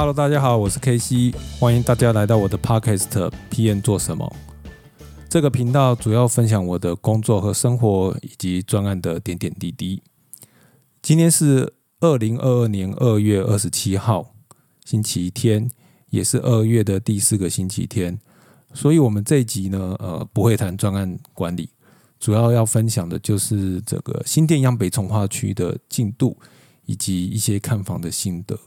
Hello，大家好，我是 KC，欢迎大家来到我的 Podcast PM 做什么？这个频道主要分享我的工作和生活以及专案的点点滴滴。今天是二零二二年二月二十七号，星期天，也是二月的第四个星期天，所以我们这一集呢，呃，不会谈专案管理，主要要分享的就是这个新店央北从化区的进度以及一些看房的心得。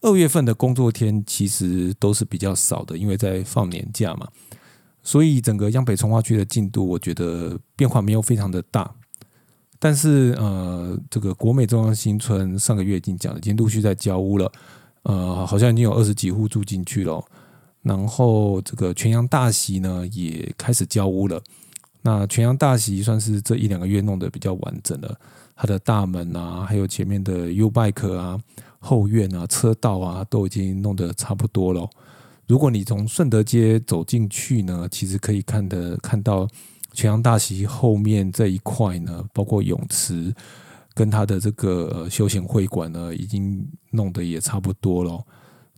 二月份的工作天其实都是比较少的，因为在放年假嘛，所以整个央北从化区的进度，我觉得变化没有非常的大。但是呃，这个国美中央新村上个月已经讲，已经陆续在交屋了，呃，好像已经有二十几户住进去了。然后这个全阳大溪呢也开始交屋了。那全阳大溪算是这一两个月弄得比较完整了，它的大门啊，还有前面的 U bike 啊。后院啊，车道啊，都已经弄得差不多了。如果你从顺德街走进去呢，其实可以看的看到全阳大溪后面这一块呢，包括泳池跟它的这个休闲会馆呢，已经弄得也差不多了。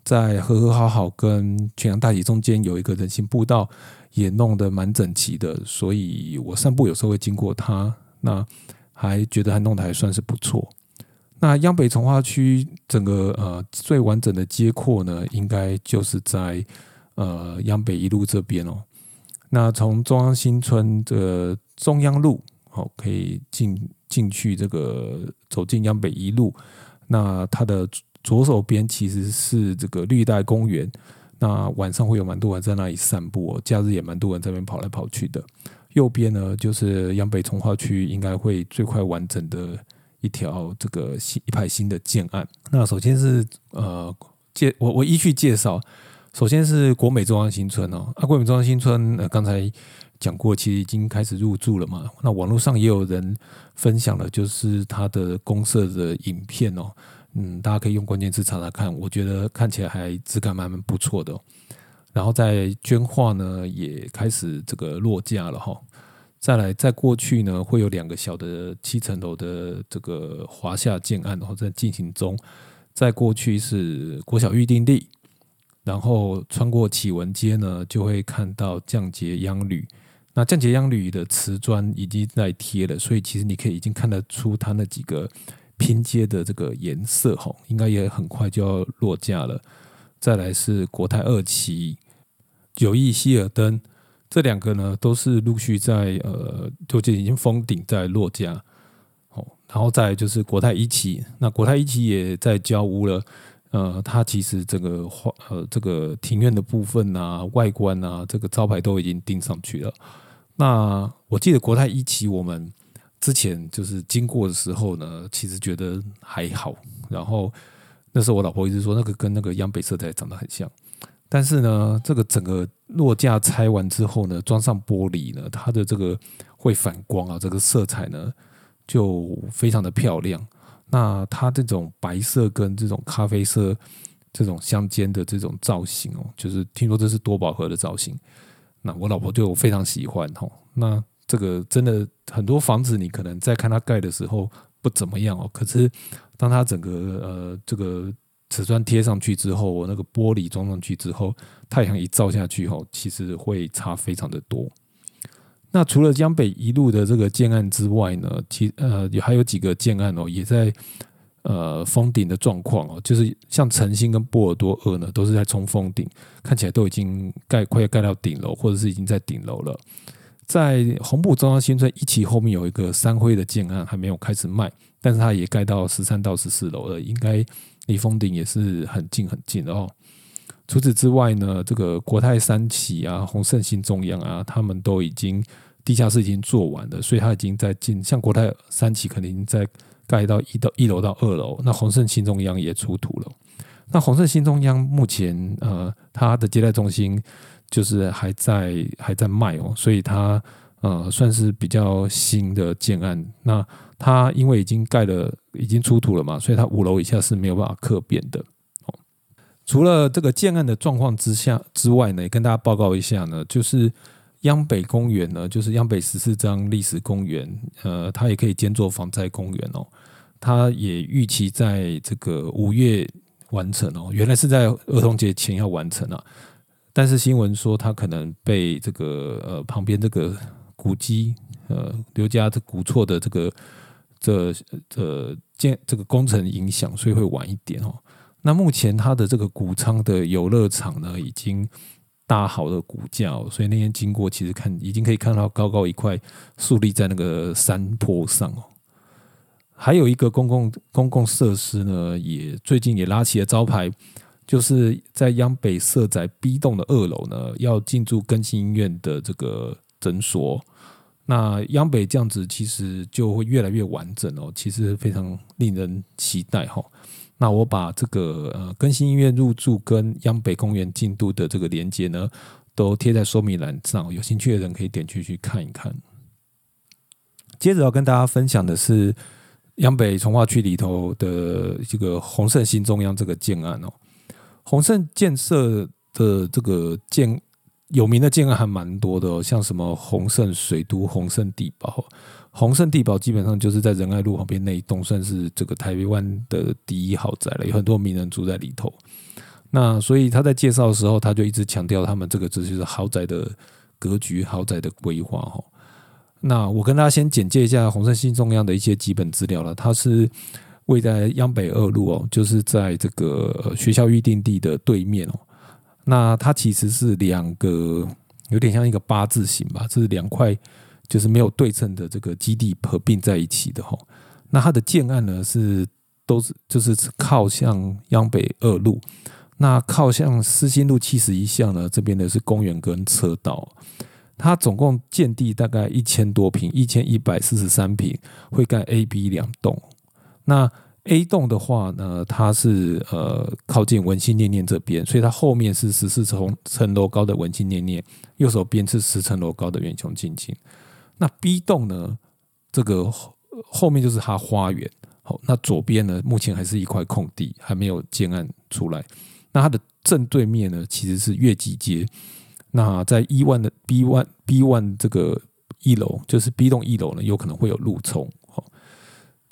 在和和好好跟全阳大溪中间有一个人行步道，也弄得蛮整齐的。所以我散步有时候会经过它，那还觉得还弄得还算是不错。那央北从化区整个呃最完整的街廓呢，应该就是在呃央北一路这边哦。那从中央新村的中央路哦，可以进进去这个走进央北一路。那它的左手边其实是这个绿带公园。那晚上会有蛮多人在那里散步哦，假日也蛮多人在那边跑来跑去的。右边呢，就是央北从化区应该会最快完整的。一条这个新一排新的建案，那首先是呃介我我依序介绍，首先是国美中央新村哦，啊国美中央新村呃刚才讲过，其实已经开始入住了嘛，那网络上也有人分享了，就是它的公社的影片哦，嗯，大家可以用关键词查查看，我觉得看起来还质感蛮不错的，然后在捐化呢也开始这个落架了哈。再来，在过去呢，会有两个小的七层楼的这个华夏建案，然后在进行中。在过去是国小预定地，然后穿过启文街呢，就会看到降节央旅。那降节央旅的瓷砖已经在贴了，所以其实你可以已经看得出它那几个拼接的这个颜色，哈，应该也很快就要落架了。再来是国泰二期九亿希尔登。这两个呢，都是陆续在呃，就已经封顶在落架，哦，然后再就是国泰一期，那国泰一期也在交屋了，呃，它其实这个花呃这个庭院的部分啊，外观啊，这个招牌都已经钉上去了。那我记得国泰一期我们之前就是经过的时候呢，其实觉得还好，然后那时候我老婆一直说那个跟那个央北色彩长得很像。但是呢，这个整个落架拆完之后呢，装上玻璃呢，它的这个会反光啊，这个色彩呢就非常的漂亮。那它这种白色跟这种咖啡色这种相间的这种造型哦，就是听说这是多宝盒的造型。那我老婆就非常喜欢哦。那这个真的很多房子，你可能在看它盖的时候不怎么样哦，可是当它整个呃这个。瓷砖贴上去之后，我那个玻璃装上去之后，太阳一照下去后，其实会差非常的多。那除了江北一路的这个建案之外呢，其呃也还有几个建案哦，也在呃封顶的状况哦，就是像晨星跟波尔多二呢，都是在冲封顶，看起来都已经盖快要盖到顶楼，或者是已经在顶楼了。在红埔中央新村一期后面有一个三辉的建案还没有开始卖，但是它也盖到十三到十四楼了，应该。离封顶也是很近很近哦。除此之外呢，这个国泰三期啊、宏盛新中央啊，他们都已经地下室已经做完了，所以它已经在进。像国泰三期肯定在盖到一到一楼到二楼，那宏盛新中央也出土了。那宏盛新中央目前呃，它的接待中心就是还在还在卖哦，所以它呃算是比较新的建案。那它因为已经盖了，已经出土了嘛，所以它五楼以下是没有办法客变的。哦，除了这个建案的状况之下之外呢，也跟大家报告一下呢，就是央北公园呢，就是央北十四章历史公园，呃，它也可以兼做防灾公园哦。他也预期在这个五月完成哦，原来是在儿童节前要完成啊，但是新闻说他可能被这个呃旁边这个古迹呃刘家这古厝的这个这这建这个工程影响，所以会晚一点哦。那目前它的这个谷仓的游乐场呢，已经搭好了骨架，所以那天经过，其实看已经可以看到高高一块竖立在那个山坡上哦。还有一个公共公共设施呢，也最近也拉起了招牌，就是在央北社宅 B 栋的二楼呢，要进驻更新医院的这个诊所。那央北这样子，其实就会越来越完整哦，其实非常令人期待哈。那我把这个呃更新医院入住跟央北公园进度的这个连接呢，都贴在说明栏上，有兴趣的人可以点进去看一看。接着要跟大家分享的是央北从化区里头的这个红盛新中央这个建案哦，宏盛建设的这个建有名的建案还蛮多的哦，像什么宏盛水都、宏盛地堡。宏盛地堡基本上就是在仁爱路旁边那一栋，算是这个台湾的第一豪宅了，有很多名人住在里头。那所以他在介绍的时候，他就一直强调他们这个只是豪宅的格局、豪宅的规划哦。那我跟大家先简介一下宏盛新中央的一些基本资料了。它是位在央北二路哦，就是在这个学校预定地的对面哦。那它其实是两个有点像一个八字形吧，这是两块。就是没有对称的这个基地合并在一起的哈，那它的建案呢是都是就是靠向央北二路，那靠向思新路七十一巷呢这边的是公园跟车道，它总共建地大概一千多平，一千一百四十三平，会盖 A、B 两栋。那 A 栋的话呢，它是呃靠近文心念念这边，所以它后面是十四层层楼高的文心念念，右手边是十层楼高的远雄静静。那 B 栋呢？这个后面就是它花园。好，那左边呢，目前还是一块空地，还没有建案出来。那它的正对面呢，其实是月季街。那在一万的 B one B one 这个一楼，就是 B 栋一楼呢，有可能会有路冲。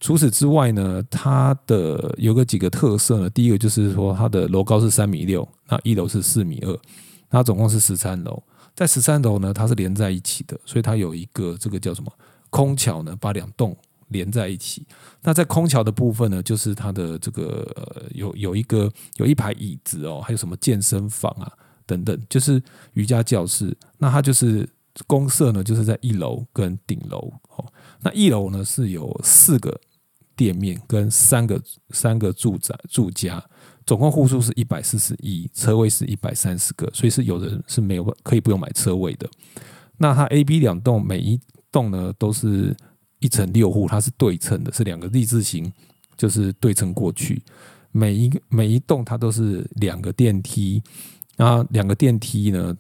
除此之外呢，它的有个几个特色呢。第一个就是说，它的楼高是三米六，那一楼是四米二，它总共是十三楼。在十三楼呢，它是连在一起的，所以它有一个这个叫什么空桥呢，把两栋连在一起。那在空桥的部分呢，就是它的这个有有一个有一排椅子哦，还有什么健身房啊等等，就是瑜伽教室。那它就是公社呢，就是在一楼跟顶楼哦。那一楼呢是有四个店面跟三个三个住宅住家。总共户数是一百四十一，车位是一百三十个，所以是有人是没有可以不用买车位的。那它 A、B 两栋，每一栋呢都是一层六户，它是对称的，是两个立字形，就是对称过去。每一个每一栋它都是两个电梯，然后两个电梯呢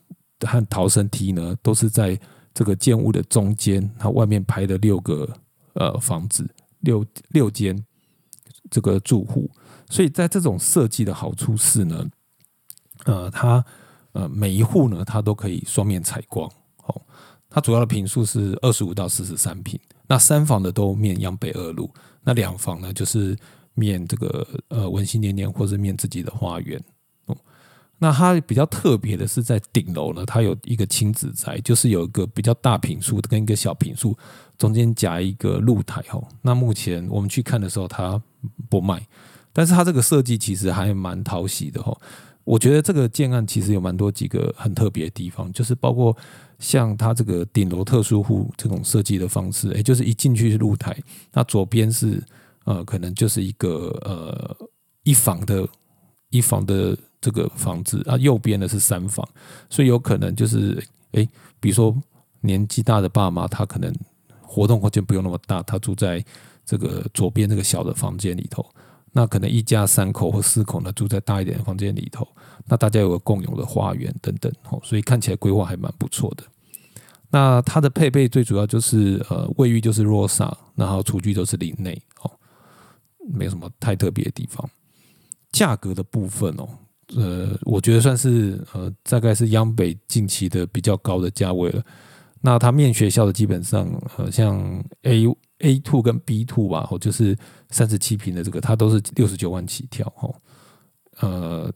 和逃生梯呢都是在这个建物的中间，它外面排了六个呃房子，六六间这个住户。所以在这种设计的好处是呢，呃，它呃每一户呢，它都可以双面采光。哦，它主要的平数是二十五到四十三平。那三房的都面央北二路，那两房呢就是面这个呃文心念念，或是面自己的花园。哦，那它比较特别的是在顶楼呢，它有一个亲子宅，就是有一个比较大平数跟一个小平数中间夹一个露台。哦，那目前我们去看的时候，它不卖。但是它这个设计其实还蛮讨喜的哦，我觉得这个建案其实有蛮多几个很特别的地方，就是包括像它这个顶楼特殊户这种设计的方式，也就是一进去是露台，那左边是呃可能就是一个呃一房的一房的这个房子啊，右边的是三房，所以有可能就是哎，比如说年纪大的爸妈，他可能活动空间不用那么大，他住在这个左边这个小的房间里头。那可能一家三口或四口呢，住在大一点的房间里头，那大家有个共有的花园等等，哦，所以看起来规划还蛮不错的。那它的配备最主要就是呃，卫浴就是 Rosa，然后厨具都是林内，哦，没有什么太特别的地方。价格的部分哦，呃，我觉得算是呃，大概是央北近期的比较高的价位了。那它面学校的基本上呃，像 A A two 跟 B two 吧，哦，就是三十七平的这个，它都是六十九万起跳，哦，呃，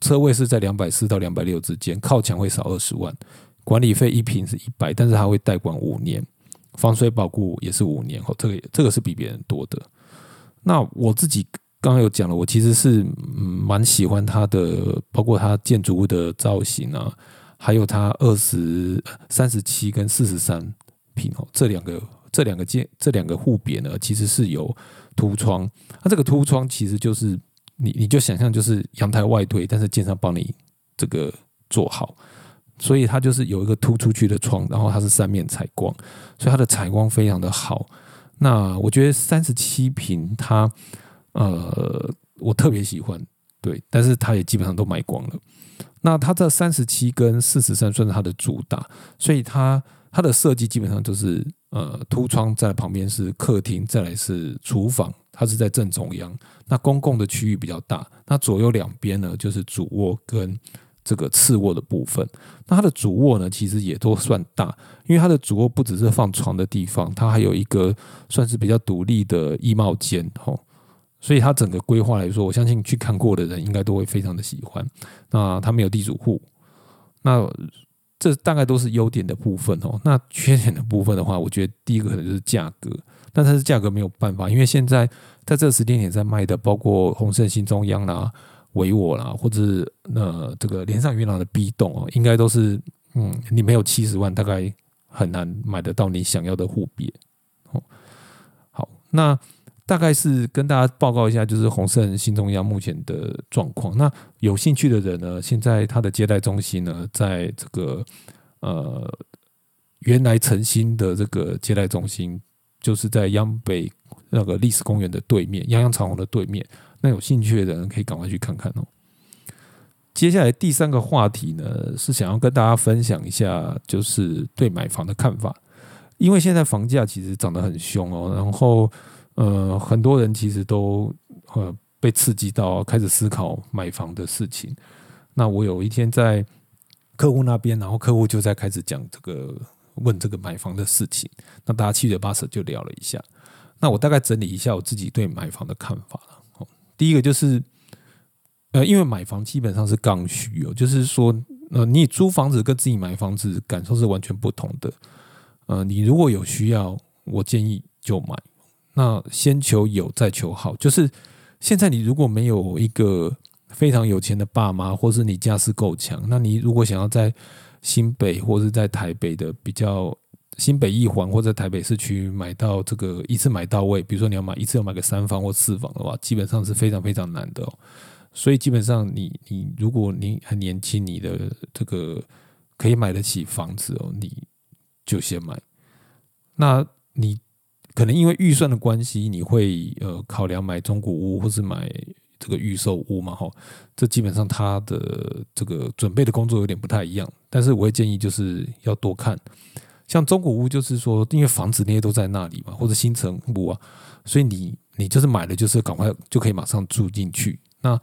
车位是在两百四到两百六之间，靠墙会少二十万，管理费一平是一百，但是它会代管五年，防水保固也是五年，哦，这个这个是比别人多的。那我自己刚刚有讲了，我其实是蛮喜欢它的，包括它建筑物的造型啊，还有它二十三十七跟四十三平哦，这两个。这两个建这两个户别呢，其实是有凸窗。那这个凸窗其实就是你你就想象就是阳台外推，但是建商帮你这个做好，所以它就是有一个突出去的窗，然后它是三面采光，所以它的采光非常的好。那我觉得三十七平，它呃我特别喜欢，对，但是它也基本上都卖光了。那它这三十七跟四十三算是它的主打，所以它它的设计基本上就是。呃，凸窗在旁边是客厅，再来是厨房，它是在正中央。那公共的区域比较大，那左右两边呢就是主卧跟这个次卧的部分。那它的主卧呢，其实也都算大，因为它的主卧不只是放床的地方，它还有一个算是比较独立的衣帽间哦。所以它整个规划来说，我相信去看过的人应该都会非常的喜欢。那它没有地主户，那。这大概都是优点的部分哦。那缺点的部分的话，我觉得第一个可能就是价格，但它是价格没有办法，因为现在在这个时间点在卖的，包括宏盛新中央啦、维我啦，或者是呃这个连上元朗的 B 栋哦，应该都是嗯，你没有七十万，大概很难买得到你想要的户别哦。好，那。大概是跟大家报告一下，就是宏盛新中央目前的状况。那有兴趣的人呢，现在他的接待中心呢，在这个呃原来诚心的这个接待中心，就是在央北那个历史公园的对面，泱泱长虹的对面。那有兴趣的人可以赶快去看看哦。接下来第三个话题呢，是想要跟大家分享一下，就是对买房的看法。因为现在房价其实涨得很凶哦，然后。呃，很多人其实都呃被刺激到，开始思考买房的事情。那我有一天在客户那边，然后客户就在开始讲这个问这个买房的事情。那大家七嘴八舌就聊了一下。那我大概整理一下我自己对买房的看法了。第一个就是，呃，因为买房基本上是刚需哦，就是说，呃，你租房子跟自己买房子感受是完全不同的。呃，你如果有需要，我建议就买。那先求有，再求好。就是现在，你如果没有一个非常有钱的爸妈，或是你家世够强，那你如果想要在新北或是在台北的比较新北一环或者台北市区买到这个一次买到位，比如说你要买一次要买个三房或四房的话，基本上是非常非常难的哦。所以基本上，你你如果你很年轻，你的这个可以买得起房子哦，你就先买。那你。可能因为预算的关系，你会呃考量买中古屋或是买这个预售屋嘛？哈，这基本上他的这个准备的工作有点不太一样。但是我会建议就是要多看，像中古屋就是说，因为房子那些都在那里嘛，或者新城屋啊，所以你你就是买了就是赶快就可以马上住进去。那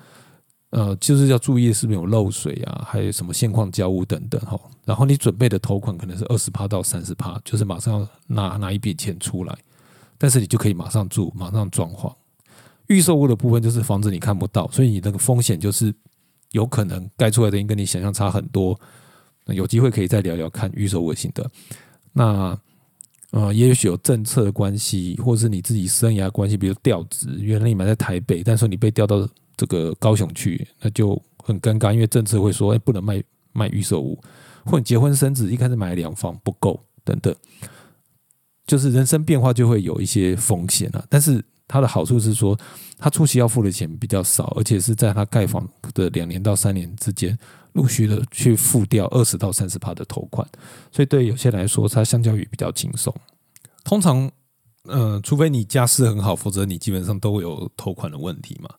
呃就是要注意是不是有漏水啊，还有什么现况交屋等等哈。然后你准备的头款可能是二十趴到三十趴，就是马上要拿拿一笔钱出来。但是你就可以马上住，马上装潢。预售屋的部分就是房子你看不到，所以你那个风险就是有可能盖出来的跟你想象差很多。有机会可以再聊聊看预售屋的心得。那呃，也许有政策的关系，或是你自己生涯关系，比如调职，原来你买在台北，但是你被调到这个高雄去，那就很尴尬，因为政策会说，哎，不能卖卖预售屋，或者结婚生子，一开始买两房不够等等。就是人生变化就会有一些风险了，但是它的好处是说，他初期要付的钱比较少，而且是在他盖房的两年到三年之间，陆续的去付掉二十到三十趴的头款，所以对有些来说，它相较于比较轻松。通常，呃，除非你家世很好，否则你基本上都会有头款的问题嘛。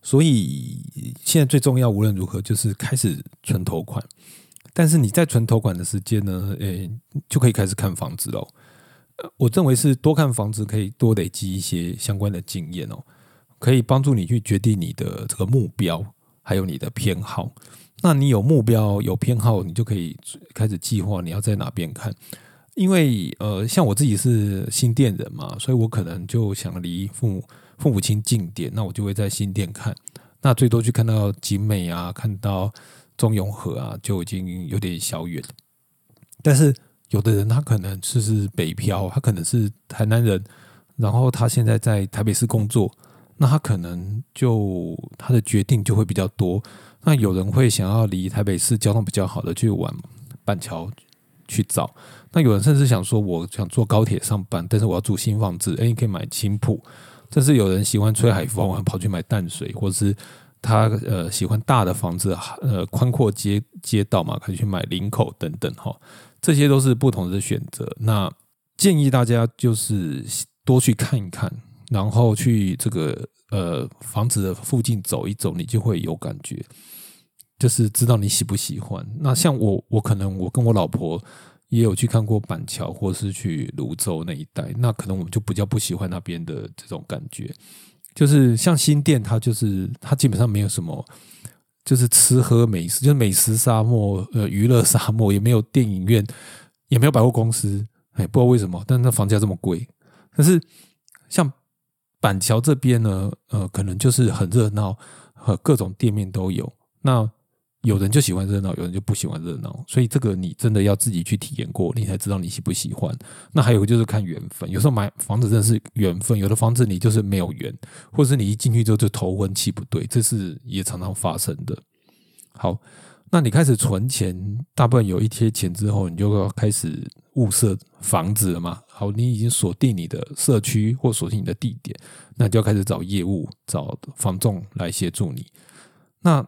所以现在最重要，无论如何就是开始存头款，但是你在存头款的时间呢，诶，就可以开始看房子喽。我认为是多看房子可以多累积一些相关的经验哦，可以帮助你去决定你的这个目标，还有你的偏好。那你有目标有偏好，你就可以开始计划你要在哪边看。因为呃，像我自己是新店人嘛，所以我可能就想离父母父母亲近点，那我就会在新店看。那最多去看到景美啊，看到中永和啊，就已经有点小远了。但是有的人他可能就是北漂，他可能是台南人，然后他现在在台北市工作，那他可能就他的决定就会比较多。那有人会想要离台北市交通比较好的去玩板桥去找。那有人甚至想说，我想坐高铁上班，但是我要住新房子，哎，你可以买青浦。但是有人喜欢吹海风，跑去买淡水，或者是他呃喜欢大的房子，呃宽阔街街道嘛，可以去买林口等等哈。这些都是不同的选择。那建议大家就是多去看一看，然后去这个呃房子的附近走一走，你就会有感觉，就是知道你喜不喜欢。那像我，我可能我跟我老婆。也有去看过板桥，或是去泸州那一带，那可能我们就比较不喜欢那边的这种感觉。就是像新店，它就是它基本上没有什么，就是吃喝美食，就是美食沙漠，呃，娱乐沙漠，也没有电影院，也没有百货公司，哎，不知道为什么，但是那房价这么贵。但是像板桥这边呢，呃，可能就是很热闹，和各种店面都有。那有人就喜欢热闹，有人就不喜欢热闹，所以这个你真的要自己去体验过，你才知道你喜不喜欢。那还有就是看缘分，有时候买房子真的是缘分，有的房子你就是没有缘，或者是你一进去之后就头昏气不对，这是也常常发生的。好，那你开始存钱，大部分有一些钱之后，你就要开始物色房子了嘛。好，你已经锁定你的社区或锁定你的地点，那你就要开始找业务、找房仲来协助你。那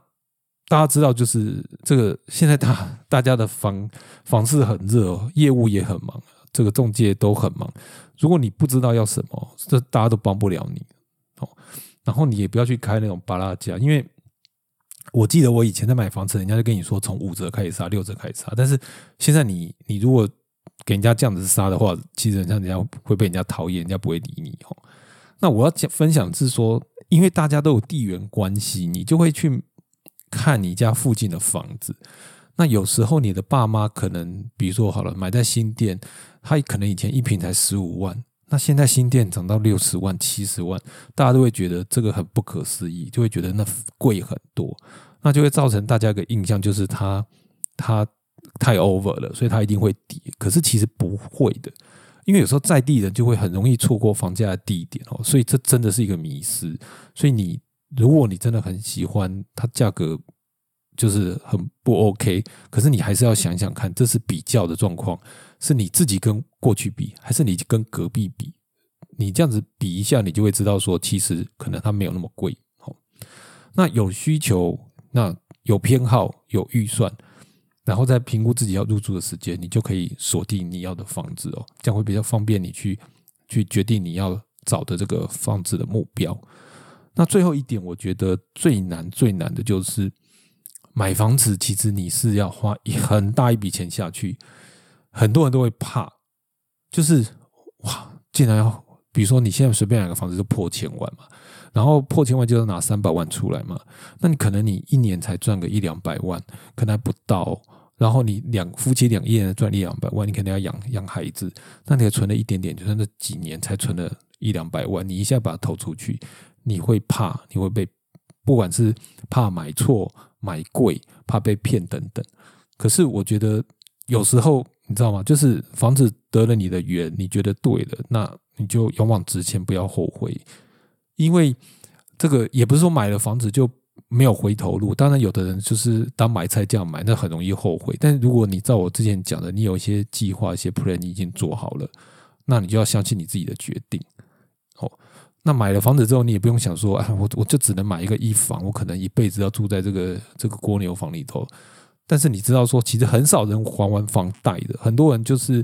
大家知道，就是这个现在大 大家的房房市很热，业务也很忙，这个中介都很忙。如果你不知道要什么，这大家都帮不了你哦。然后你也不要去开那种巴拉价，因为我记得我以前在买房子，人家就跟你说从五折开始杀，六折开始杀。但是现在你你如果给人家这样子杀的话，其实人家人家会被人家讨厌，人家不会理你哦。那我要讲分享是说，因为大家都有地缘关系，你就会去。看你家附近的房子，那有时候你的爸妈可能，比如说好了，买在新店，他可能以前一平才十五万，那现在新店涨到六十万、七十万，大家都会觉得这个很不可思议，就会觉得那贵很多，那就会造成大家一个印象，就是它它太 over 了，所以它一定会跌。可是其实不会的，因为有时候在地人就会很容易错过房价的低点哦，所以这真的是一个迷失。所以你。如果你真的很喜欢它，价格就是很不 OK，可是你还是要想想看，这是比较的状况，是你自己跟过去比，还是你跟隔壁比？你这样子比一下，你就会知道说，其实可能它没有那么贵。好，那有需求，那有偏好，有预算，然后再评估自己要入住的时间，你就可以锁定你要的房子哦，这样会比较方便你去去决定你要找的这个房子的目标。那最后一点，我觉得最难最难的就是买房子。其实你是要花很大一笔钱下去，很多人都会怕，就是哇，竟然要，比如说你现在随便买个房子就破千万嘛，然后破千万就要拿三百万出来嘛，那你可能你一年才赚个一两百万，可能还不到，然后你两夫妻两一人赚一两百万，你肯定要养养孩子，那你也存了一点点，就算那几年才存了一两百万，你一下把它投出去。你会怕，你会被，不管是怕买错、买贵、怕被骗等等。可是我觉得有时候你知道吗？就是房子得了你的缘，你觉得对了，那你就勇往直前，不要后悔。因为这个也不是说买了房子就没有回头路。当然，有的人就是当买菜这样买，那很容易后悔。但如果你照我之前讲的，你有一些计划、一些 plan，你已经做好了，那你就要相信你自己的决定。哦。那买了房子之后，你也不用想说，哎，我我就只能买一个一房，我可能一辈子要住在这个这个蜗牛房里头。但是你知道说，其实很少人还完房贷的，很多人就是，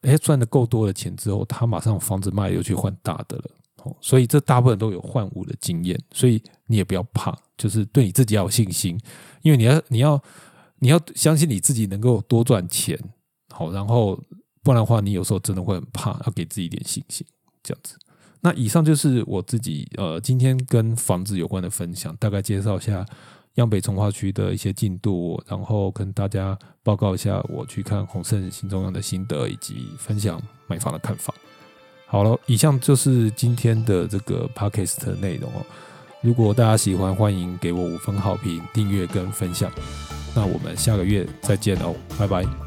哎，赚的够多的钱之后，他马上房子卖了又去换大的了。哦，所以这大部分都有换屋的经验，所以你也不要怕，就是对你自己要有信心，因为你要你要你要相信你自己能够多赚钱。好，然后不然的话，你有时候真的会很怕，要给自己一点信心，这样子。那以上就是我自己呃今天跟房子有关的分享，大概介绍一下央北从化区的一些进度，然后跟大家报告一下我去看宏盛新中央的心得，以及分享买房的看法。好了，以上就是今天的这个 podcast 的内容哦。如果大家喜欢，欢迎给我五分好评、订阅跟分享。那我们下个月再见哦，拜拜。